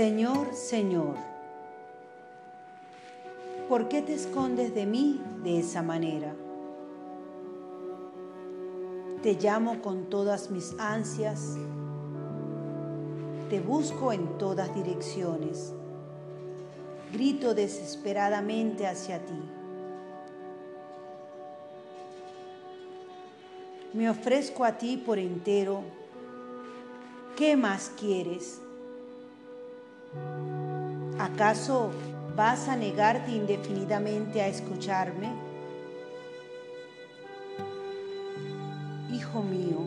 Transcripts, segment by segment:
Señor, Señor, ¿por qué te escondes de mí de esa manera? Te llamo con todas mis ansias, te busco en todas direcciones, grito desesperadamente hacia ti. Me ofrezco a ti por entero. ¿Qué más quieres? ¿Acaso vas a negarte indefinidamente a escucharme? Hijo mío,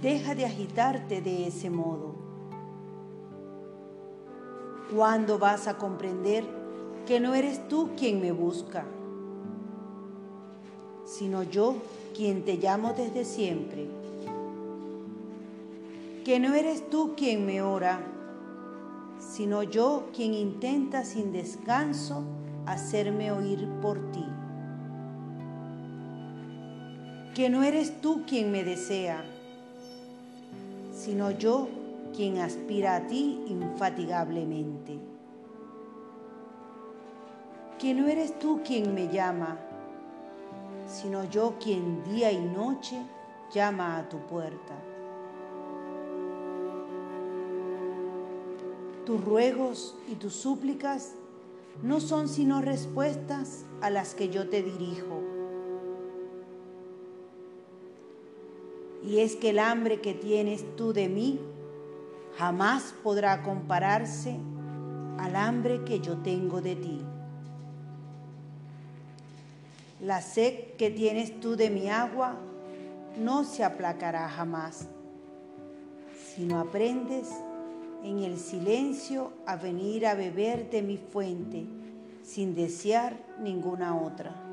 deja de agitarte de ese modo. ¿Cuándo vas a comprender que no eres tú quien me busca, sino yo quien te llamo desde siempre? Que no eres tú quien me ora, sino yo quien intenta sin descanso hacerme oír por ti. Que no eres tú quien me desea, sino yo quien aspira a ti infatigablemente. Que no eres tú quien me llama, sino yo quien día y noche llama a tu puerta. Tus ruegos y tus súplicas no son sino respuestas a las que yo te dirijo. Y es que el hambre que tienes tú de mí jamás podrá compararse al hambre que yo tengo de ti. La sed que tienes tú de mi agua no se aplacará jamás, sino aprendes en el silencio a venir a beber de mi fuente sin desear ninguna otra.